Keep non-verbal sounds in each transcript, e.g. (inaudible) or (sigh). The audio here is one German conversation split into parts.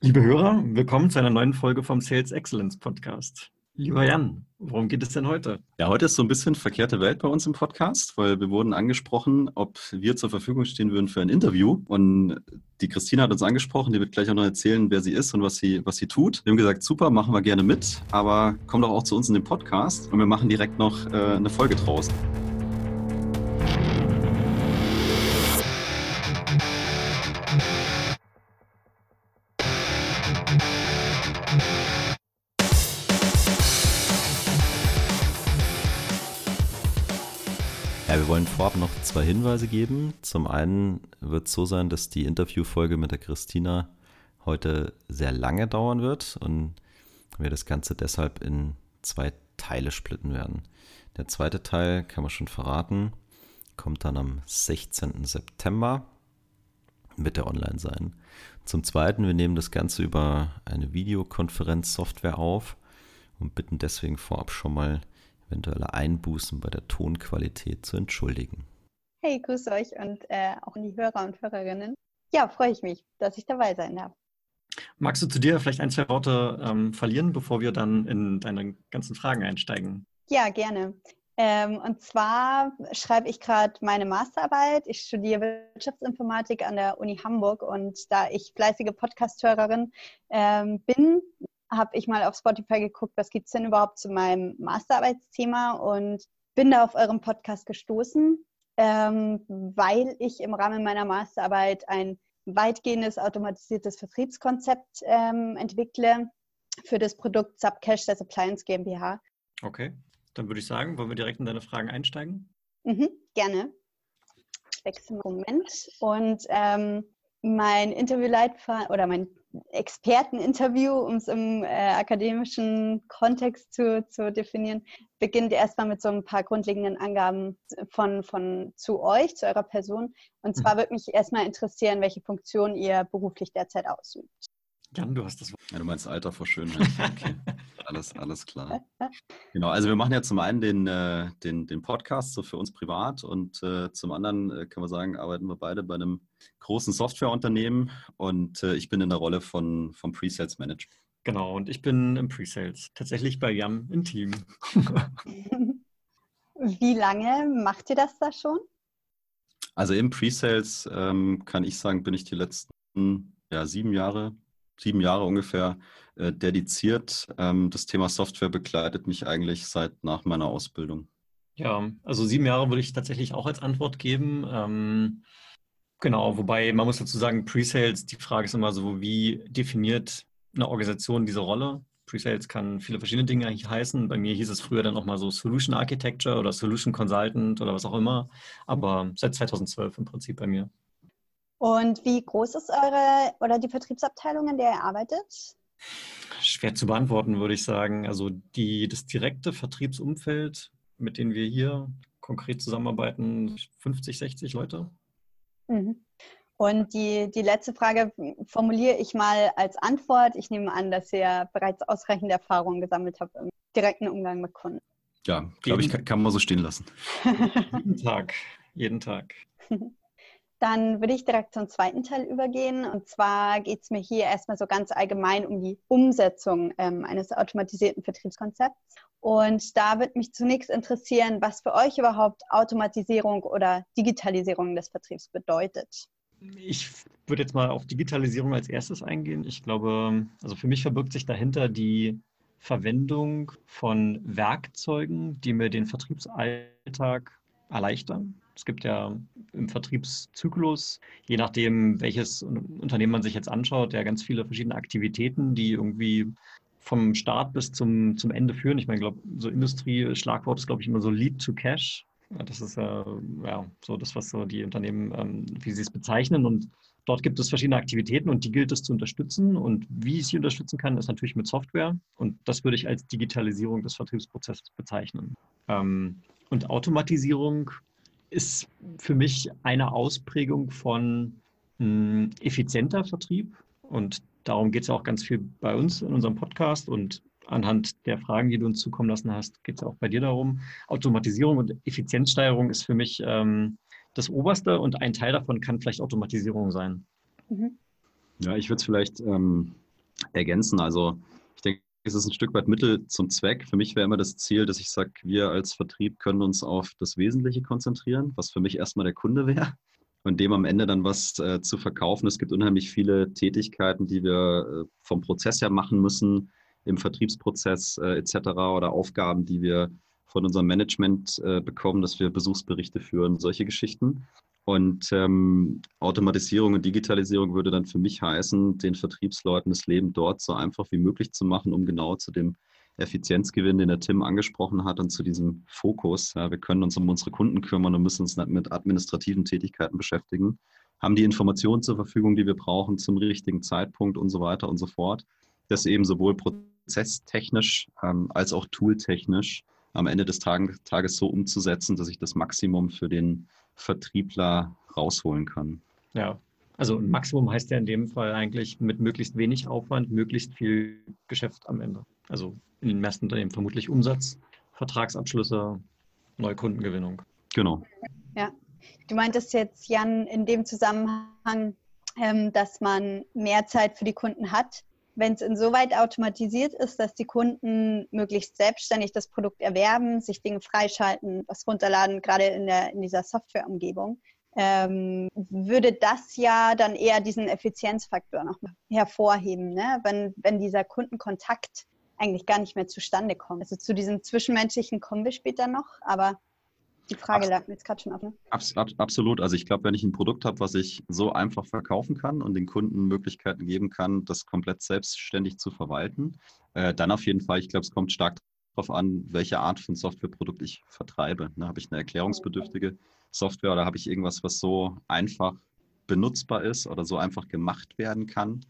Liebe Hörer, willkommen zu einer neuen Folge vom Sales Excellence Podcast. Lieber Jan, worum geht es denn heute? Ja, heute ist so ein bisschen verkehrte Welt bei uns im Podcast, weil wir wurden angesprochen, ob wir zur Verfügung stehen würden für ein Interview. Und die Christina hat uns angesprochen, die wird gleich auch noch erzählen, wer sie ist und was sie, was sie tut. Wir haben gesagt, super, machen wir gerne mit, aber komm doch auch zu uns in den Podcast und wir machen direkt noch äh, eine Folge draus. Vorab noch zwei Hinweise geben. Zum einen wird es so sein, dass die Interviewfolge mit der Christina heute sehr lange dauern wird und wir das Ganze deshalb in zwei Teile splitten werden. Der zweite Teil, kann man schon verraten, kommt dann am 16. September, wird der online sein. Zum Zweiten, wir nehmen das Ganze über eine Videokonferenzsoftware auf und bitten deswegen vorab schon mal eventuelle Einbußen bei der Tonqualität zu entschuldigen. Hey, grüße euch und äh, auch an die Hörer und Hörerinnen. Ja, freue ich mich, dass ich dabei sein darf. Magst du zu dir vielleicht ein, zwei Worte ähm, verlieren, bevor wir dann in deine ganzen Fragen einsteigen? Ja, gerne. Ähm, und zwar schreibe ich gerade meine Masterarbeit. Ich studiere Wirtschaftsinformatik an der Uni Hamburg und da ich fleißige Podcast-Hörerin ähm, bin, habe ich mal auf Spotify geguckt, was gibt es denn überhaupt zu meinem Masterarbeitsthema und bin da auf eurem Podcast gestoßen, ähm, weil ich im Rahmen meiner Masterarbeit ein weitgehendes automatisiertes Vertriebskonzept ähm, entwickle für das Produkt Subcash der Appliance GmbH. Okay, dann würde ich sagen, wollen wir direkt in deine Fragen einsteigen? Mhm, gerne. Ich wechsle einen Moment. Und ähm, mein Interviewleitfaden oder mein Experteninterview, um es im äh, akademischen Kontext zu, zu definieren, beginnt erstmal mit so ein paar grundlegenden Angaben von, von zu euch, zu eurer Person. Und zwar mhm. würde mich erstmal interessieren, welche Funktion ihr beruflich derzeit ausübt. Jan, du hast das Wort. Ja, du meinst Alter vor Schönheit. Okay. (laughs) alles, alles klar. Genau, also wir machen ja zum einen den, äh, den, den Podcast so für uns privat und äh, zum anderen äh, kann man sagen, arbeiten wir beide bei einem großen Softwareunternehmen und äh, ich bin in der Rolle von, vom Pre-Sales Manager. Genau, und ich bin im Pre-Sales, tatsächlich bei Yam im Team. (laughs) Wie lange macht ihr das da schon? Also im Pre-Sales ähm, kann ich sagen, bin ich die letzten ja, sieben Jahre sieben Jahre ungefähr äh, dediziert. Ähm, das Thema Software begleitet mich eigentlich seit nach meiner Ausbildung. Ja, also sieben Jahre würde ich tatsächlich auch als Antwort geben. Ähm, genau, wobei man muss dazu sagen, Pre-Sales, die Frage ist immer so, wie definiert eine Organisation diese Rolle? Pre-Sales kann viele verschiedene Dinge eigentlich heißen. Bei mir hieß es früher dann auch mal so Solution Architecture oder Solution Consultant oder was auch immer. Aber seit 2012 im Prinzip bei mir. Und wie groß ist eure oder die Vertriebsabteilung, in der ihr arbeitet? Schwer zu beantworten, würde ich sagen. Also die, das direkte Vertriebsumfeld, mit dem wir hier konkret zusammenarbeiten, 50, 60 Leute. Mhm. Und die, die letzte Frage formuliere ich mal als Antwort. Ich nehme an, dass ihr bereits ausreichend Erfahrungen gesammelt habt im direkten Umgang mit Kunden. Ja, glaube ich, kann, kann man so stehen lassen. jeden Tag, jeden Tag. (laughs) Dann würde ich direkt zum zweiten Teil übergehen. Und zwar geht es mir hier erstmal so ganz allgemein um die Umsetzung ähm, eines automatisierten Vertriebskonzepts. Und da würde mich zunächst interessieren, was für euch überhaupt Automatisierung oder Digitalisierung des Vertriebs bedeutet. Ich würde jetzt mal auf Digitalisierung als erstes eingehen. Ich glaube, also für mich verbirgt sich dahinter die Verwendung von Werkzeugen, die mir den Vertriebsalltag erleichtern. Es gibt ja im Vertriebszyklus, je nachdem, welches Unternehmen man sich jetzt anschaut, ja ganz viele verschiedene Aktivitäten, die irgendwie vom Start bis zum, zum Ende führen. Ich meine, glaube, so Industrie-Schlagwort ist, glaube ich, immer so Lead to Cash. Das ist äh, ja so das, was so die Unternehmen, ähm, wie sie es bezeichnen. Und dort gibt es verschiedene Aktivitäten und die gilt es zu unterstützen. Und wie ich sie unterstützen kann, ist natürlich mit Software. Und das würde ich als Digitalisierung des Vertriebsprozesses bezeichnen. Ähm, und Automatisierung ist für mich eine Ausprägung von mh, hm, effizienter Vertrieb. Und darum geht es ja auch ganz viel bei uns in unserem Podcast. Und anhand der Fragen, die du uns zukommen lassen hast, geht es auch bei dir darum. Automatisierung und Effizienzsteuerung ist für mich ähm, das Oberste und ein Teil davon kann vielleicht Automatisierung sein. Mhm. Ja, ich würde es vielleicht ähm, ergänzen. Also ich denke, es ist ein Stück weit Mittel zum Zweck. Für mich wäre immer das Ziel, dass ich sage, wir als Vertrieb können uns auf das Wesentliche konzentrieren, was für mich erstmal der Kunde wäre und dem am Ende dann was äh, zu verkaufen. Es gibt unheimlich viele Tätigkeiten, die wir äh, vom Prozess her machen müssen, im Vertriebsprozess äh, etc. oder Aufgaben, die wir von unserem Management äh, bekommen, dass wir Besuchsberichte führen, solche Geschichten. Und ähm, Automatisierung und Digitalisierung würde dann für mich heißen, den Vertriebsleuten das Leben dort so einfach wie möglich zu machen, um genau zu dem Effizienzgewinn, den der Tim angesprochen hat und zu diesem Fokus. Ja, wir können uns um unsere Kunden kümmern und müssen uns nicht mit administrativen Tätigkeiten beschäftigen, haben die Informationen zur Verfügung, die wir brauchen zum richtigen Zeitpunkt und so weiter und so fort. Das eben sowohl prozesstechnisch ähm, als auch tooltechnisch am Ende des Tages so umzusetzen, dass ich das Maximum für den Vertriebler rausholen kann. Ja, also ein Maximum heißt ja in dem Fall eigentlich mit möglichst wenig Aufwand, möglichst viel Geschäft am Ende. Also in den meisten Unternehmen vermutlich Umsatz, Vertragsabschlüsse, Neukundengewinnung. Genau. Ja, du meintest jetzt, Jan, in dem Zusammenhang, ähm, dass man mehr Zeit für die Kunden hat wenn es insoweit automatisiert ist, dass die Kunden möglichst selbstständig das Produkt erwerben, sich Dinge freischalten, was runterladen, gerade in, der, in dieser Softwareumgebung, ähm, würde das ja dann eher diesen Effizienzfaktor noch hervorheben, ne? wenn, wenn dieser Kundenkontakt eigentlich gar nicht mehr zustande kommt. Also zu diesem Zwischenmenschlichen kommen wir später noch, aber die Frage lag mir jetzt gerade schon auf. Ne? Abs absolut. Also ich glaube, wenn ich ein Produkt habe, was ich so einfach verkaufen kann und den Kunden Möglichkeiten geben kann, das komplett selbstständig zu verwalten, äh, dann auf jeden Fall. Ich glaube, es kommt stark darauf an, welche Art von Softwareprodukt ich vertreibe. Ne, habe ich eine erklärungsbedürftige Software oder habe ich irgendwas, was so einfach benutzbar ist oder so einfach gemacht werden kann,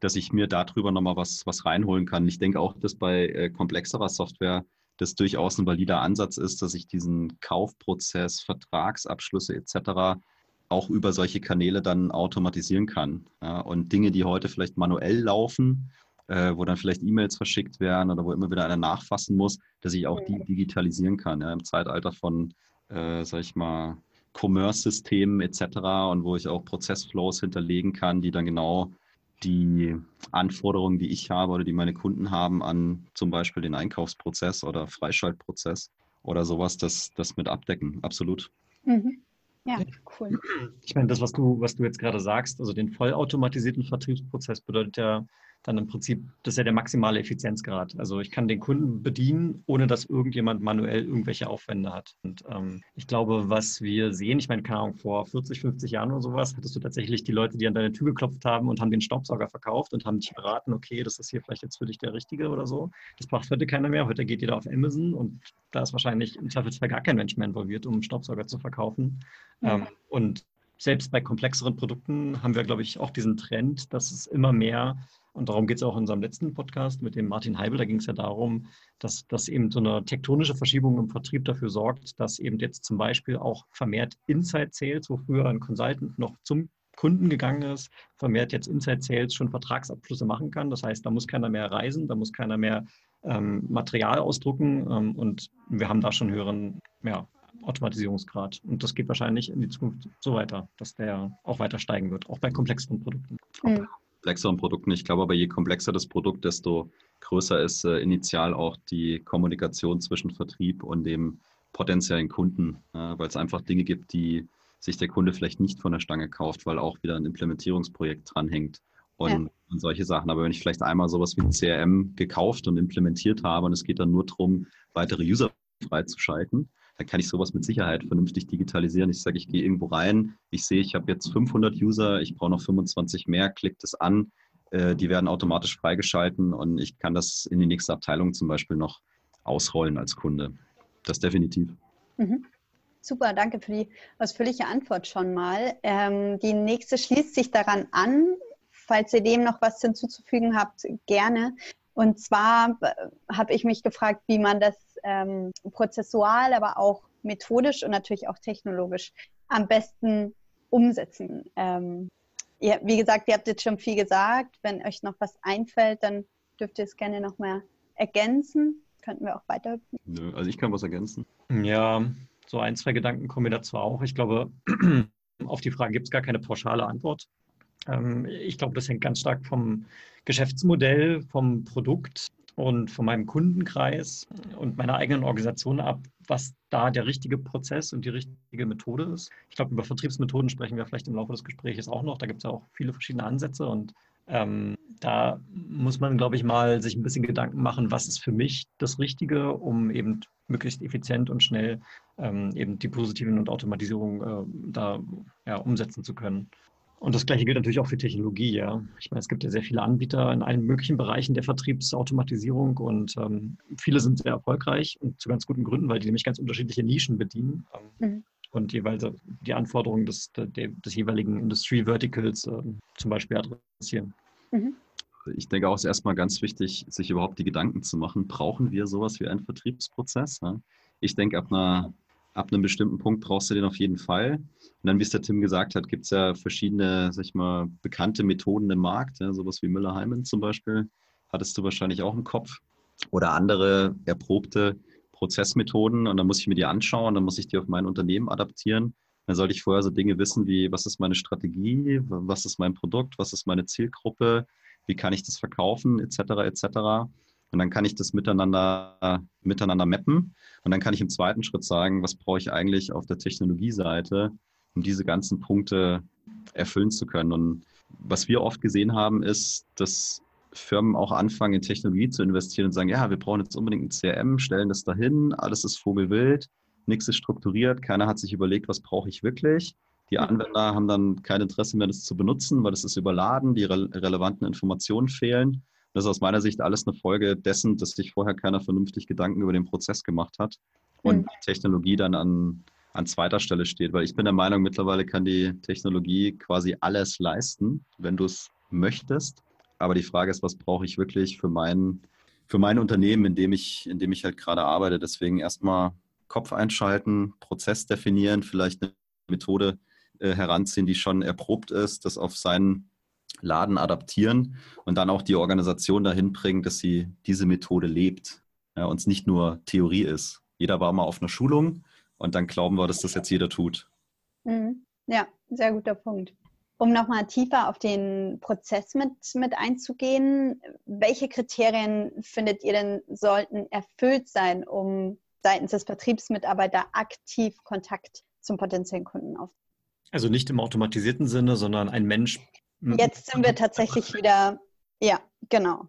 dass ich mir darüber nochmal was, was reinholen kann. Ich denke auch, dass bei äh, komplexerer Software das durchaus ein valider Ansatz ist, dass ich diesen Kaufprozess, Vertragsabschlüsse etc. auch über solche Kanäle dann automatisieren kann. Ja, und Dinge, die heute vielleicht manuell laufen, äh, wo dann vielleicht E-Mails verschickt werden oder wo immer wieder einer nachfassen muss, dass ich auch die mhm. digitalisieren kann. Ja, Im Zeitalter von, äh, sag ich mal, Commerce-Systemen etc. und wo ich auch Prozessflows hinterlegen kann, die dann genau die Anforderungen, die ich habe oder die meine Kunden haben an zum Beispiel den Einkaufsprozess oder Freischaltprozess oder sowas, das, das mit abdecken. Absolut. Mhm. Ja, cool. Ich meine, das, was du, was du jetzt gerade sagst, also den vollautomatisierten Vertriebsprozess bedeutet ja dann im Prinzip, das ist ja der maximale Effizienzgrad. Also ich kann den Kunden bedienen, ohne dass irgendjemand manuell irgendwelche Aufwände hat. Und ähm, ich glaube, was wir sehen, ich meine, keine Ahnung, vor 40, 50 Jahren oder sowas, hattest du tatsächlich die Leute, die an deine Tür geklopft haben und haben den Staubsauger verkauft und haben dich beraten, okay, das ist hier vielleicht jetzt für dich der richtige oder so. Das braucht heute keiner mehr. Heute geht jeder auf Amazon und da ist wahrscheinlich im Zweifelsfall gar kein Mensch mehr involviert, um einen Staubsauger zu verkaufen. Ja. Ähm, und selbst bei komplexeren Produkten haben wir, glaube ich, auch diesen Trend, dass es immer mehr und darum geht es auch in unserem letzten Podcast mit dem Martin Heibel. Da ging es ja darum, dass, dass eben so eine tektonische Verschiebung im Vertrieb dafür sorgt, dass eben jetzt zum Beispiel auch vermehrt Inside Sales, wo früher ein Consultant noch zum Kunden gegangen ist, vermehrt jetzt Inside Sales schon Vertragsabschlüsse machen kann. Das heißt, da muss keiner mehr reisen, da muss keiner mehr ähm, Material ausdrucken ähm, und wir haben da schon höheren ja, Automatisierungsgrad. Und das geht wahrscheinlich in die Zukunft so weiter, dass der auch weiter steigen wird, auch bei komplexeren Produkten. Mhm komplexeren Produkten. Ich glaube aber, je komplexer das Produkt, desto größer ist äh, initial auch die Kommunikation zwischen Vertrieb und dem potenziellen Kunden, äh, weil es einfach Dinge gibt, die sich der Kunde vielleicht nicht von der Stange kauft, weil auch wieder ein Implementierungsprojekt dranhängt und, ja. und solche Sachen. Aber wenn ich vielleicht einmal sowas wie ein CRM gekauft und implementiert habe und es geht dann nur darum, weitere User freizuschalten, dann kann ich sowas mit Sicherheit vernünftig digitalisieren. Ich sage, ich gehe irgendwo rein, ich sehe, ich habe jetzt 500 User, ich brauche noch 25 mehr, klicke das an, äh, die werden automatisch freigeschalten und ich kann das in die nächste Abteilung zum Beispiel noch ausrollen als Kunde. Das definitiv. Mhm. Super, danke für die ausführliche Antwort schon mal. Ähm, die nächste schließt sich daran an. Falls ihr dem noch was hinzuzufügen habt, gerne. Und zwar äh, habe ich mich gefragt, wie man das ähm, prozessual, aber auch methodisch und natürlich auch technologisch am besten umsetzen. Ähm, ihr, wie gesagt, ihr habt jetzt schon viel gesagt. Wenn euch noch was einfällt, dann dürft ihr es gerne noch mal ergänzen. Könnten wir auch weiter. Nö, also ich kann was ergänzen. Ja, so ein, zwei Gedanken kommen mir dazu auch. Ich glaube, (clears throat) auf die Frage gibt es gar keine pauschale Antwort. Ähm, ich glaube, das hängt ganz stark vom Geschäftsmodell, vom Produkt und von meinem Kundenkreis und meiner eigenen Organisation ab, was da der richtige Prozess und die richtige Methode ist. Ich glaube, über Vertriebsmethoden sprechen wir vielleicht im Laufe des Gesprächs auch noch. Da gibt es ja auch viele verschiedene Ansätze und ähm, da muss man, glaube ich, mal sich ein bisschen Gedanken machen, was ist für mich das Richtige, um eben möglichst effizient und schnell ähm, eben die positiven und Automatisierung äh, da ja, umsetzen zu können. Und das Gleiche gilt natürlich auch für Technologie. Ja. Ich meine, es gibt ja sehr viele Anbieter in allen möglichen Bereichen der Vertriebsautomatisierung und ähm, viele sind sehr erfolgreich und zu ganz guten Gründen, weil die nämlich ganz unterschiedliche Nischen bedienen ähm, mhm. und jeweils die Anforderungen des, des jeweiligen Industrie-Verticals äh, zum Beispiel adressieren. Mhm. Ich denke auch, es ist erstmal ganz wichtig, sich überhaupt die Gedanken zu machen, brauchen wir sowas wie einen Vertriebsprozess? Ich denke, ab einer ab einem bestimmten Punkt brauchst du den auf jeden Fall. Und dann, wie es der Tim gesagt hat, gibt es ja verschiedene, sag ich mal, bekannte Methoden im Markt, ja, sowas wie Müller-Heimen zum Beispiel, hattest du wahrscheinlich auch im Kopf. Oder andere erprobte Prozessmethoden. Und dann muss ich mir die anschauen, dann muss ich die auf mein Unternehmen adaptieren. Dann sollte ich vorher so Dinge wissen wie, was ist meine Strategie, was ist mein Produkt, was ist meine Zielgruppe, wie kann ich das verkaufen, etc., etc. Und dann kann ich das miteinander, miteinander mappen. Und dann kann ich im zweiten Schritt sagen, was brauche ich eigentlich auf der Technologieseite, um diese ganzen Punkte erfüllen zu können. Und was wir oft gesehen haben, ist, dass Firmen auch anfangen, in Technologie zu investieren und sagen, ja, wir brauchen jetzt unbedingt ein CRM, stellen das dahin, alles ist vogelwild, nichts ist strukturiert, keiner hat sich überlegt, was brauche ich wirklich. Die Anwender haben dann kein Interesse mehr, das zu benutzen, weil das ist überladen, die re relevanten Informationen fehlen. Das ist aus meiner Sicht alles eine Folge dessen, dass sich vorher keiner vernünftig Gedanken über den Prozess gemacht hat und mhm. die Technologie dann an, an zweiter Stelle steht. Weil ich bin der Meinung, mittlerweile kann die Technologie quasi alles leisten, wenn du es möchtest. Aber die Frage ist, was brauche ich wirklich für mein, für mein Unternehmen, in dem ich, in dem ich halt gerade arbeite. Deswegen erstmal Kopf einschalten, Prozess definieren, vielleicht eine Methode äh, heranziehen, die schon erprobt ist, das auf seinen Laden adaptieren und dann auch die Organisation dahin bringen, dass sie diese Methode lebt ja, und es nicht nur Theorie ist. Jeder war mal auf einer Schulung und dann glauben wir, dass das jetzt jeder tut. Mhm. Ja, sehr guter Punkt. Um nochmal tiefer auf den Prozess mit, mit einzugehen, welche Kriterien findet ihr denn sollten erfüllt sein, um seitens des Vertriebsmitarbeiters aktiv Kontakt zum potenziellen Kunden aufzunehmen? Also nicht im automatisierten Sinne, sondern ein Mensch. Jetzt sind wir tatsächlich wieder, ja, genau.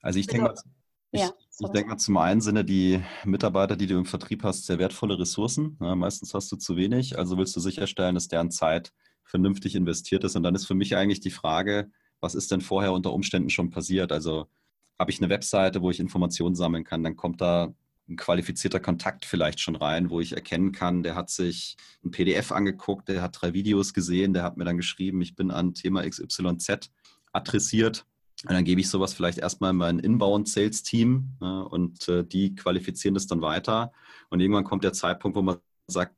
Also ich denke, also, ich, ja, ich denke mal, zum einen sind die Mitarbeiter, die du im Vertrieb hast, sehr wertvolle Ressourcen. Ja, meistens hast du zu wenig, also willst du sicherstellen, dass deren Zeit vernünftig investiert ist. Und dann ist für mich eigentlich die Frage, was ist denn vorher unter Umständen schon passiert? Also habe ich eine Webseite, wo ich Informationen sammeln kann, dann kommt da ein qualifizierter Kontakt vielleicht schon rein, wo ich erkennen kann, der hat sich ein PDF angeguckt, der hat drei Videos gesehen, der hat mir dann geschrieben, ich bin an Thema XYZ adressiert. Und dann gebe ich sowas vielleicht erstmal in mein Inbound-Sales-Team ne, und äh, die qualifizieren das dann weiter. Und irgendwann kommt der Zeitpunkt, wo man sagt,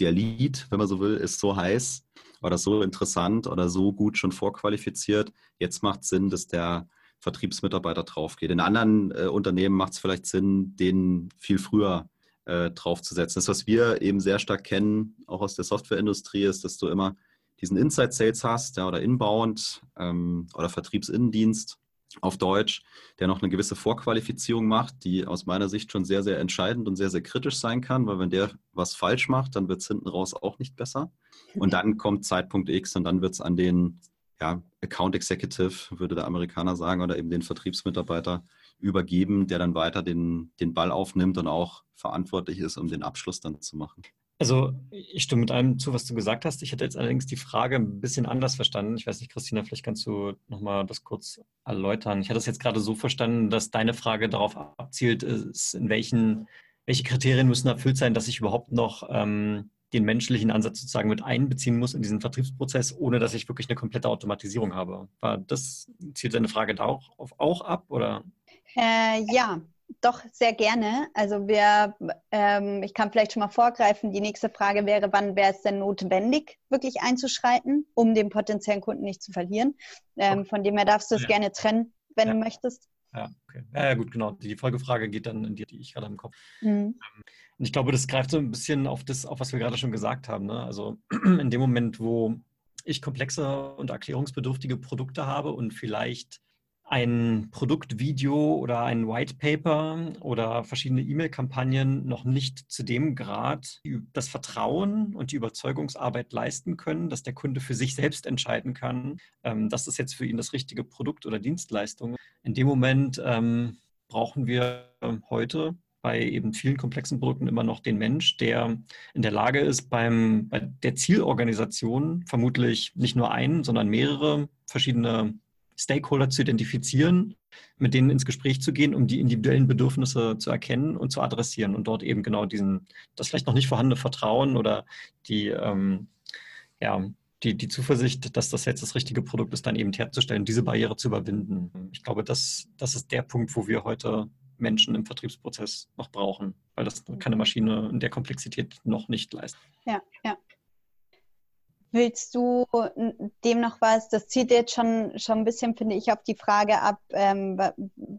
der Lead, wenn man so will, ist so heiß oder so interessant oder so gut schon vorqualifiziert. Jetzt macht es Sinn, dass der Vertriebsmitarbeiter draufgeht. In anderen äh, Unternehmen macht es vielleicht Sinn, den viel früher äh, draufzusetzen. Das, was wir eben sehr stark kennen, auch aus der Softwareindustrie, ist, dass du immer diesen Inside Sales hast ja, oder Inbound ähm, oder Vertriebsinnendienst auf Deutsch, der noch eine gewisse Vorqualifizierung macht, die aus meiner Sicht schon sehr, sehr entscheidend und sehr, sehr kritisch sein kann, weil wenn der was falsch macht, dann wird es hinten raus auch nicht besser. Und dann kommt Zeitpunkt X und dann wird es an den ja, Account Executive, würde der Amerikaner sagen, oder eben den Vertriebsmitarbeiter übergeben, der dann weiter den, den Ball aufnimmt und auch verantwortlich ist, um den Abschluss dann zu machen. Also ich stimme mit allem zu, was du gesagt hast. Ich hätte jetzt allerdings die Frage ein bisschen anders verstanden. Ich weiß nicht, Christina, vielleicht kannst du nochmal das kurz erläutern. Ich hatte es jetzt gerade so verstanden, dass deine Frage darauf abzielt, ist, in welchen, welche Kriterien müssen erfüllt sein, dass ich überhaupt noch ähm, den menschlichen Ansatz sozusagen mit einbeziehen muss in diesen Vertriebsprozess, ohne dass ich wirklich eine komplette Automatisierung habe. War das, zielt deine Frage da auch, auch ab? Oder? Äh, ja, doch sehr gerne. Also wir, ähm, ich kann vielleicht schon mal vorgreifen. Die nächste Frage wäre, wann wäre es denn notwendig, wirklich einzuschreiten, um den potenziellen Kunden nicht zu verlieren? Ähm, von dem her darfst du es ja. gerne trennen, wenn ja. du möchtest. Ja, okay. Ja, gut, genau. Die Folgefrage geht dann in die, die ich gerade im Kopf. Mhm. Ähm, und ich glaube, das greift so ein bisschen auf das, auf was wir gerade schon gesagt haben. Ne? Also (clears throat) in dem Moment, wo ich komplexe und erklärungsbedürftige Produkte habe und vielleicht ein Produktvideo oder ein White Paper oder verschiedene E-Mail-Kampagnen noch nicht zu dem Grad das Vertrauen und die Überzeugungsarbeit leisten können, dass der Kunde für sich selbst entscheiden kann, ähm, das ist jetzt für ihn das richtige Produkt oder Dienstleistung. In dem Moment ähm, brauchen wir heute bei eben vielen komplexen Produkten immer noch den Mensch, der in der Lage ist, beim, bei der Zielorganisation vermutlich nicht nur einen, sondern mehrere verschiedene Stakeholder zu identifizieren, mit denen ins Gespräch zu gehen, um die individuellen Bedürfnisse zu erkennen und zu adressieren und dort eben genau diesen, das vielleicht noch nicht vorhandene Vertrauen oder die, ähm, ja, die, die Zuversicht, dass das jetzt das richtige Produkt ist, dann eben herzustellen, diese Barriere zu überwinden. Ich glaube, das, das ist der Punkt, wo wir heute Menschen im Vertriebsprozess noch brauchen, weil das keine Maschine in der Komplexität noch nicht leistet. Ja, ja. Willst du dem noch was? Das zieht jetzt schon, schon ein bisschen, finde ich, auf die Frage ab, ähm,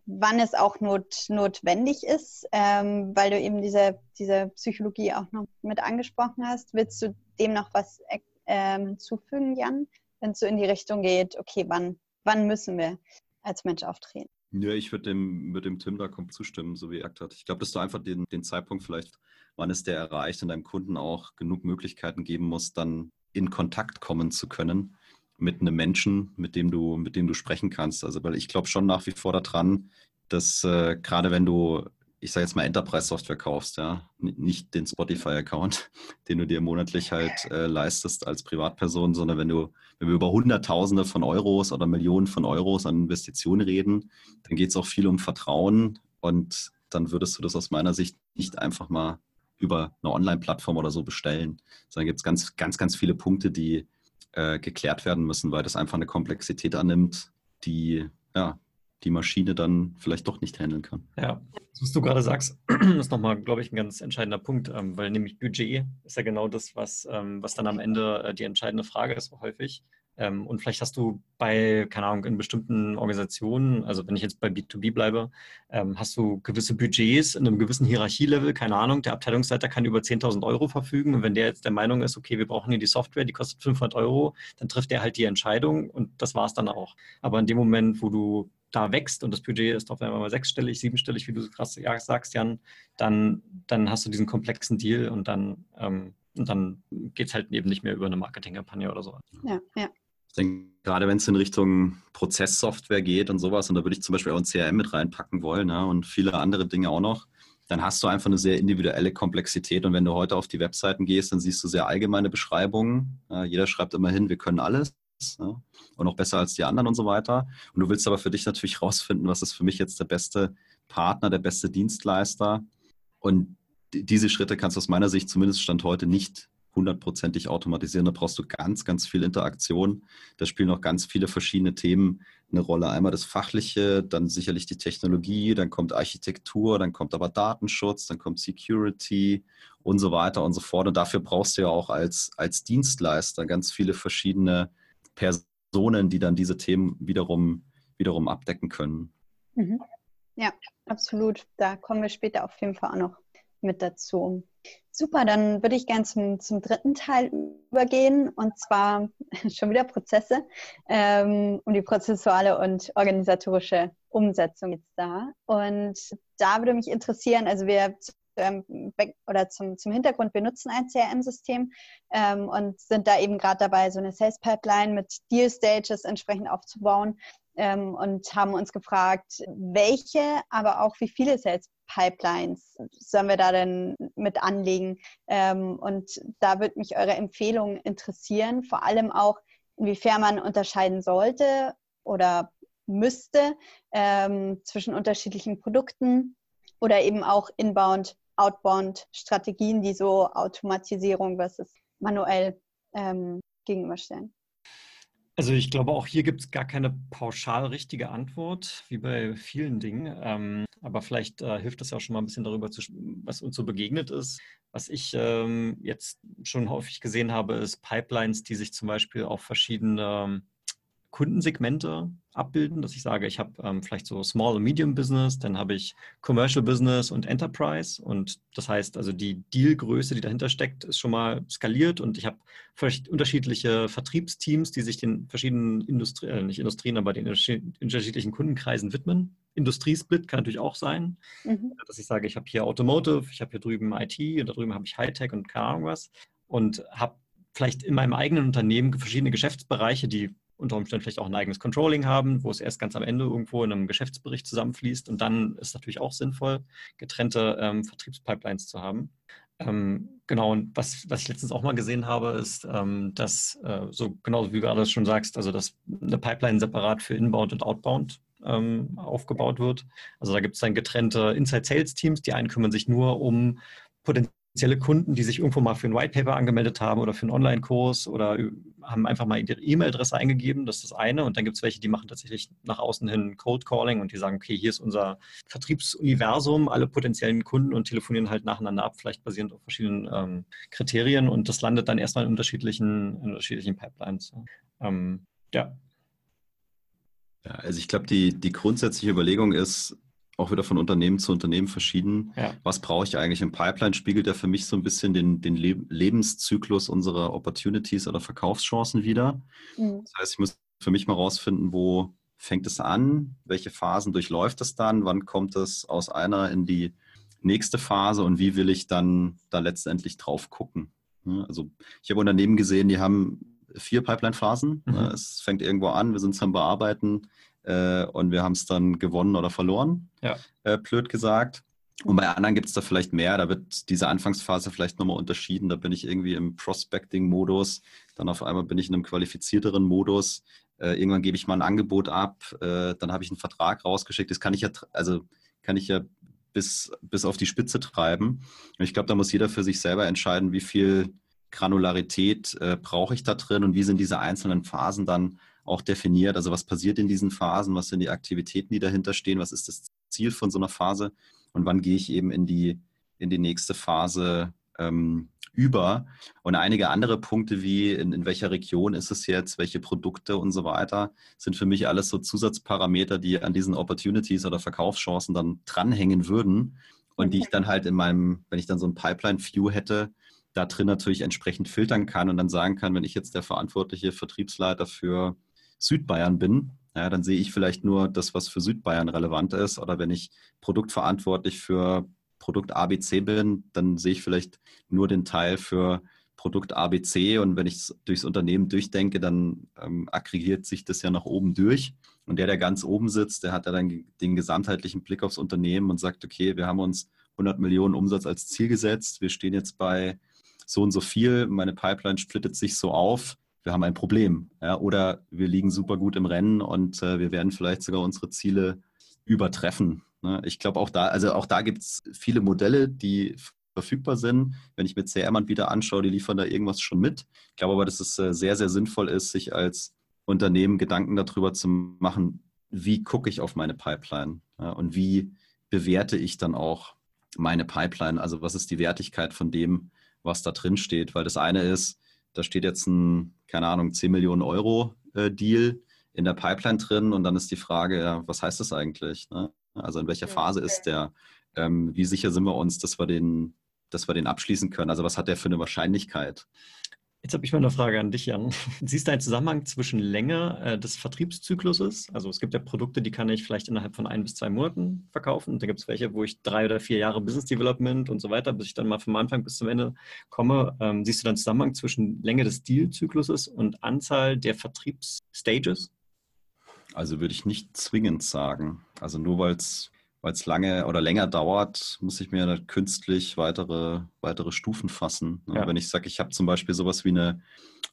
wann es auch not, notwendig ist, ähm, weil du eben diese, diese Psychologie auch noch mit angesprochen hast. Willst du dem noch was ähm, hinzufügen, Jan, wenn es so in die Richtung geht, okay, wann, wann müssen wir als Mensch auftreten? Ja, ich würde dem, würd dem Tim da zustimmen, so wie er gesagt hat. Ich glaube, dass du einfach den, den Zeitpunkt vielleicht, wann es der erreicht, und deinem Kunden auch genug Möglichkeiten geben musst, dann in Kontakt kommen zu können mit einem Menschen, mit dem du, mit dem du sprechen kannst. Also, weil ich glaube schon nach wie vor daran, dass äh, gerade wenn du, ich sage jetzt mal Enterprise-Software kaufst, ja, nicht den Spotify-Account, (laughs) den du dir monatlich halt äh, leistest als Privatperson, sondern wenn du, wenn wir über Hunderttausende von Euros oder Millionen von Euros an Investitionen reden, dann geht es auch viel um Vertrauen und dann würdest du das aus meiner Sicht nicht einfach mal über eine Online-Plattform oder so bestellen. Sondern gibt es ganz, ganz, ganz viele Punkte, die äh, geklärt werden müssen, weil das einfach eine Komplexität annimmt, die ja, die Maschine dann vielleicht doch nicht handeln kann. Ja, was du gerade sagst, (clears throat) ist nochmal, glaube ich, ein ganz entscheidender Punkt, ähm, weil nämlich Budget ist ja genau das, was, ähm, was dann am Ende äh, die entscheidende Frage ist, häufig. Ähm, und vielleicht hast du bei, keine Ahnung, in bestimmten Organisationen, also wenn ich jetzt bei B2B bleibe, ähm, hast du gewisse Budgets in einem gewissen Hierarchielevel, keine Ahnung, der Abteilungsleiter kann über 10.000 Euro verfügen und wenn der jetzt der Meinung ist, okay, wir brauchen hier die Software, die kostet 500 Euro, dann trifft er halt die Entscheidung und das war es dann auch. Aber in dem Moment, wo du da wächst und das Budget ist auf einmal sechsstellig, siebenstellig, wie du gerade sagst, Jan, dann, dann hast du diesen komplexen Deal und dann, ähm, dann geht es halt eben nicht mehr über eine Marketingkampagne oder so. Ja, ja. Ich denke, gerade wenn es in Richtung Prozesssoftware geht und sowas, und da würde ich zum Beispiel auch ein CRM mit reinpacken wollen ja, und viele andere Dinge auch noch, dann hast du einfach eine sehr individuelle Komplexität. Und wenn du heute auf die Webseiten gehst, dann siehst du sehr allgemeine Beschreibungen. Ja, jeder schreibt immer hin, wir können alles. Ja, und noch besser als die anderen und so weiter. Und du willst aber für dich natürlich (laughs) rausfinden, was ist für mich jetzt der beste Partner, der beste Dienstleister. Und diese Schritte kannst du aus meiner Sicht zumindest Stand heute nicht hundertprozentig automatisieren. Da brauchst du ganz, ganz viel Interaktion. Da spielen auch ganz viele verschiedene Themen eine Rolle. Einmal das Fachliche, dann sicherlich die Technologie, dann kommt Architektur, dann kommt aber Datenschutz, dann kommt Security und so weiter und so fort. Und dafür brauchst du ja auch als, als Dienstleister ganz viele verschiedene Personen, die dann diese Themen wiederum, wiederum abdecken können. Mhm. Ja, absolut. Da kommen wir später auf jeden Fall auch noch mit dazu. Super, dann würde ich gerne zum, zum dritten Teil übergehen und zwar (laughs) schon wieder Prozesse. Ähm, um die prozessuale und organisatorische Umsetzung jetzt da. Und da würde mich interessieren, also wir oder zum, zum Hintergrund, wir nutzen ein CRM-System ähm, und sind da eben gerade dabei, so eine Sales Pipeline mit Deal Stages entsprechend aufzubauen ähm, und haben uns gefragt, welche, aber auch wie viele Sales Pipelines sollen wir da denn mit anlegen? Ähm, und da würde mich eure Empfehlung interessieren, vor allem auch, inwiefern man unterscheiden sollte oder müsste ähm, zwischen unterschiedlichen Produkten oder eben auch Inbound, Outbound Strategien, die so Automatisierung versus manuell ähm, gegenüberstellen. Also ich glaube, auch hier gibt es gar keine pauschal richtige Antwort, wie bei vielen Dingen. Ähm, aber vielleicht äh, hilft es ja auch schon mal ein bisschen darüber, zu, was uns so begegnet ist. Was ich ähm, jetzt schon häufig gesehen habe, ist Pipelines, die sich zum Beispiel auf verschiedene Kundensegmente abbilden, dass ich sage, ich habe ähm, vielleicht so Small und Medium Business, dann habe ich Commercial Business und Enterprise und das heißt also die Dealgröße, die dahinter steckt, ist schon mal skaliert und ich habe unterschiedliche Vertriebsteams, die sich den verschiedenen Industrie, äh, nicht Industrien, aber den unterschiedlichen Kundenkreisen widmen. Industriesplit kann natürlich auch sein, mhm. dass ich sage, ich habe hier Automotive, ich habe hier drüben IT und da drüben habe ich Hightech und keine Ahnung was und habe vielleicht in meinem eigenen Unternehmen verschiedene Geschäftsbereiche, die unter Umständen vielleicht auch ein eigenes Controlling haben, wo es erst ganz am Ende irgendwo in einem Geschäftsbericht zusammenfließt. Und dann ist natürlich auch sinnvoll, getrennte ähm, Vertriebspipelines zu haben. Ähm, genau, und was, was ich letztens auch mal gesehen habe, ist, ähm, dass, äh, so genau wie du gerade schon sagst, also dass eine Pipeline separat für Inbound und Outbound ähm, aufgebaut wird. Also da gibt es dann getrennte Inside-Sales-Teams, die einen kümmern sich nur um potenzielle potenzielle Kunden, die sich irgendwo mal für ein White Paper angemeldet haben oder für einen Online-Kurs oder haben einfach mal ihre E-Mail-Adresse eingegeben. Das ist das eine. Und dann gibt es welche, die machen tatsächlich nach außen hin Cold Calling und die sagen, okay, hier ist unser Vertriebsuniversum, alle potenziellen Kunden und telefonieren halt nacheinander ab, vielleicht basierend auf verschiedenen ähm, Kriterien. Und das landet dann erstmal in unterschiedlichen, in unterschiedlichen Pipelines. Ähm, ja. Ja, also ich glaube, die, die grundsätzliche Überlegung ist, auch wieder von Unternehmen zu Unternehmen verschieden. Ja. Was brauche ich eigentlich im Pipeline? Spiegelt ja für mich so ein bisschen den, den Lebenszyklus unserer Opportunities oder Verkaufschancen wieder. Mhm. Das heißt, ich muss für mich mal rausfinden, wo fängt es an, welche Phasen durchläuft es dann, wann kommt es aus einer in die nächste Phase und wie will ich dann da letztendlich drauf gucken. Also ich habe Unternehmen gesehen, die haben vier Pipeline-Phasen. Mhm. Es fängt irgendwo an, wir sind es am Bearbeiten, äh, und wir haben es dann gewonnen oder verloren, ja. äh, blöd gesagt. Und bei anderen gibt es da vielleicht mehr, da wird diese Anfangsphase vielleicht nochmal unterschieden. Da bin ich irgendwie im Prospecting-Modus, dann auf einmal bin ich in einem qualifizierteren Modus. Äh, irgendwann gebe ich mal ein Angebot ab, äh, dann habe ich einen Vertrag rausgeschickt. Das kann ich ja, also kann ich ja bis, bis auf die Spitze treiben. Und ich glaube, da muss jeder für sich selber entscheiden, wie viel Granularität äh, brauche ich da drin und wie sind diese einzelnen Phasen dann auch definiert. Also was passiert in diesen Phasen, was sind die Aktivitäten, die dahinter stehen, was ist das Ziel von so einer Phase und wann gehe ich eben in die, in die nächste Phase ähm, über. Und einige andere Punkte wie in, in welcher Region ist es jetzt, welche Produkte und so weiter, sind für mich alles so Zusatzparameter, die an diesen Opportunities oder Verkaufschancen dann dranhängen würden und die ich dann halt in meinem, wenn ich dann so ein Pipeline-View hätte, da drin natürlich entsprechend filtern kann und dann sagen kann, wenn ich jetzt der verantwortliche Vertriebsleiter für Südbayern bin, ja, dann sehe ich vielleicht nur das, was für Südbayern relevant ist. Oder wenn ich produktverantwortlich für Produkt ABC bin, dann sehe ich vielleicht nur den Teil für Produkt ABC. Und wenn ich es durchs Unternehmen durchdenke, dann ähm, aggregiert sich das ja nach oben durch. Und der, der ganz oben sitzt, der hat ja dann den gesamtheitlichen Blick aufs Unternehmen und sagt, okay, wir haben uns 100 Millionen Umsatz als Ziel gesetzt. Wir stehen jetzt bei so und so viel. Meine Pipeline splittet sich so auf wir haben ein Problem. Ja? Oder wir liegen super gut im Rennen und äh, wir werden vielleicht sogar unsere Ziele übertreffen. Ne? Ich glaube auch da, also auch da gibt es viele Modelle, die verfügbar sind. Wenn ich mir CRM wieder anschaue, die liefern da irgendwas schon mit. Ich glaube aber, dass es äh, sehr, sehr sinnvoll ist, sich als Unternehmen Gedanken darüber zu machen, wie gucke ich auf meine Pipeline ja? und wie bewerte ich dann auch meine Pipeline. Also was ist die Wertigkeit von dem, was da drin steht? Weil das eine ist, da steht jetzt ein, keine Ahnung, 10 Millionen Euro äh, Deal in der Pipeline drin und dann ist die Frage, ja, was heißt das eigentlich? Ne? Also in welcher Phase ist der? Ähm, wie sicher sind wir uns, dass wir den, dass wir den abschließen können? Also was hat der für eine Wahrscheinlichkeit? Jetzt habe ich mal eine Frage an dich, Jan. (laughs) Siehst du einen Zusammenhang zwischen Länge äh, des Vertriebszykluses? Also es gibt ja Produkte, die kann ich vielleicht innerhalb von ein bis zwei Monaten verkaufen. Und dann gibt es welche, wo ich drei oder vier Jahre Business Development und so weiter, bis ich dann mal vom Anfang bis zum Ende komme. Ähm, siehst du dann einen Zusammenhang zwischen Länge des Dealzykluses und Anzahl der Vertriebsstages? Also würde ich nicht zwingend sagen. Also nur weil es weil es lange oder länger dauert, muss ich mir künstlich weitere, weitere Stufen fassen. Ne? Ja. Wenn ich sage, ich habe zum Beispiel sowas wie eine,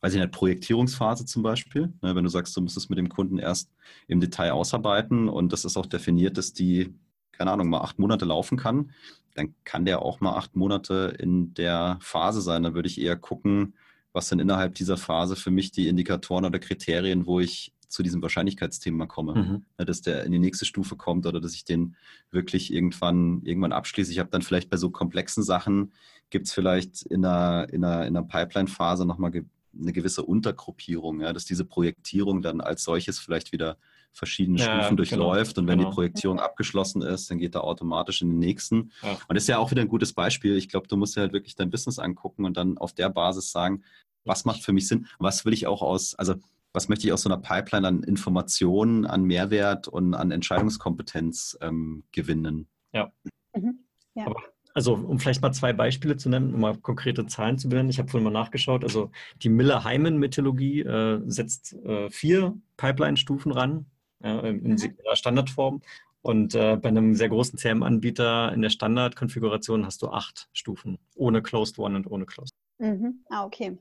weiß ich nicht, Projektierungsphase zum Beispiel. Ne? Wenn du sagst, du musst es mit dem Kunden erst im Detail ausarbeiten und das ist auch definiert, dass die, keine Ahnung, mal acht Monate laufen kann, dann kann der auch mal acht Monate in der Phase sein. Dann würde ich eher gucken, was sind innerhalb dieser Phase für mich die Indikatoren oder Kriterien, wo ich zu diesem Wahrscheinlichkeitsthema komme, mhm. Ne, dass der in die nächste Stufe kommt oder dass ich den wirklich irgendwann, irgendwann abschließe. Ich habe dann vielleicht bei so komplexen Sachen, gibt es vielleicht in einer, in einer, in einer Pipeline-Phase nochmal eine gewisse Untergruppierung, ja, dass diese Projektierung dann als solches vielleicht wieder verschiedene ja, Stufen durchläuft genau, und wenn genau. die Projektierung abgeschlossen ist, dann geht er automatisch in den nächsten. Ja. Und das ist ja auch wieder ein gutes Beispiel. Ich glaube, du musst ja halt wirklich dein Business angucken und dann auf der Basis sagen, was macht für mich Sinn, was will ich auch aus, also was möchte ich aus so einer Pipeline an Informationen, an Mehrwert und an Entscheidungskompetenz ähm, gewinnen. Ja. Mhm. ja. Aber also um vielleicht mal zwei Beispiele zu nennen, um mal konkrete Zahlen zu benennen. Ich habe vorhin mal nachgeschaut. Also die Miller-Hyman-Methodologie äh, setzt äh, vier Pipeline-Stufen ran äh, in mhm. Standardform. Und äh, bei einem sehr großen CM-Anbieter in der Standardkonfiguration hast du acht Stufen, ohne Closed One und ohne Closed. Mhm. Ah, okay.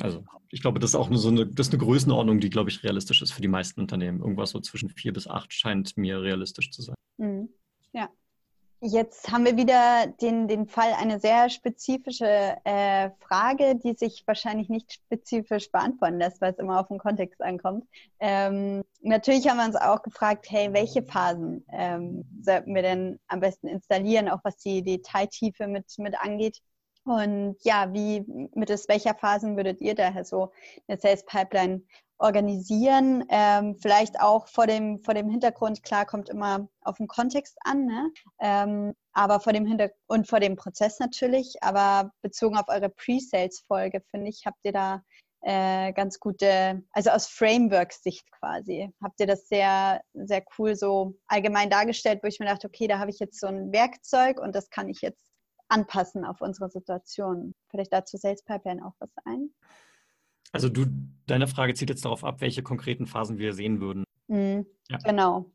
Also ich glaube, das ist auch so eine, das ist eine Größenordnung, die, glaube ich, realistisch ist für die meisten Unternehmen. Irgendwas so zwischen vier bis acht scheint mir realistisch zu sein. Mhm. Ja. Jetzt haben wir wieder den, den Fall, eine sehr spezifische äh, Frage, die sich wahrscheinlich nicht spezifisch beantworten lässt, weil es immer auf den Kontext ankommt. Ähm, natürlich haben wir uns auch gefragt, hey, welche Phasen ähm, sollten wir denn am besten installieren, auch was die Detailtiefe mit, mit angeht. Und ja, wie, mittels welcher Phasen würdet ihr daher so eine Sales Pipeline organisieren? Ähm, vielleicht auch vor dem, vor dem Hintergrund, klar, kommt immer auf den Kontext an, ne? Ähm, aber vor dem Hintergrund und vor dem Prozess natürlich, aber bezogen auf eure Pre-Sales-Folge, finde ich, habt ihr da äh, ganz gute, also aus Framework-Sicht quasi, habt ihr das sehr, sehr cool so allgemein dargestellt, wo ich mir dachte, okay, da habe ich jetzt so ein Werkzeug und das kann ich jetzt anpassen auf unsere Situation. Vielleicht dazu Sales Pipeline auch was ein? Also du, deine Frage zielt jetzt darauf ab, welche konkreten Phasen wir sehen würden. Mhm, ja. Genau.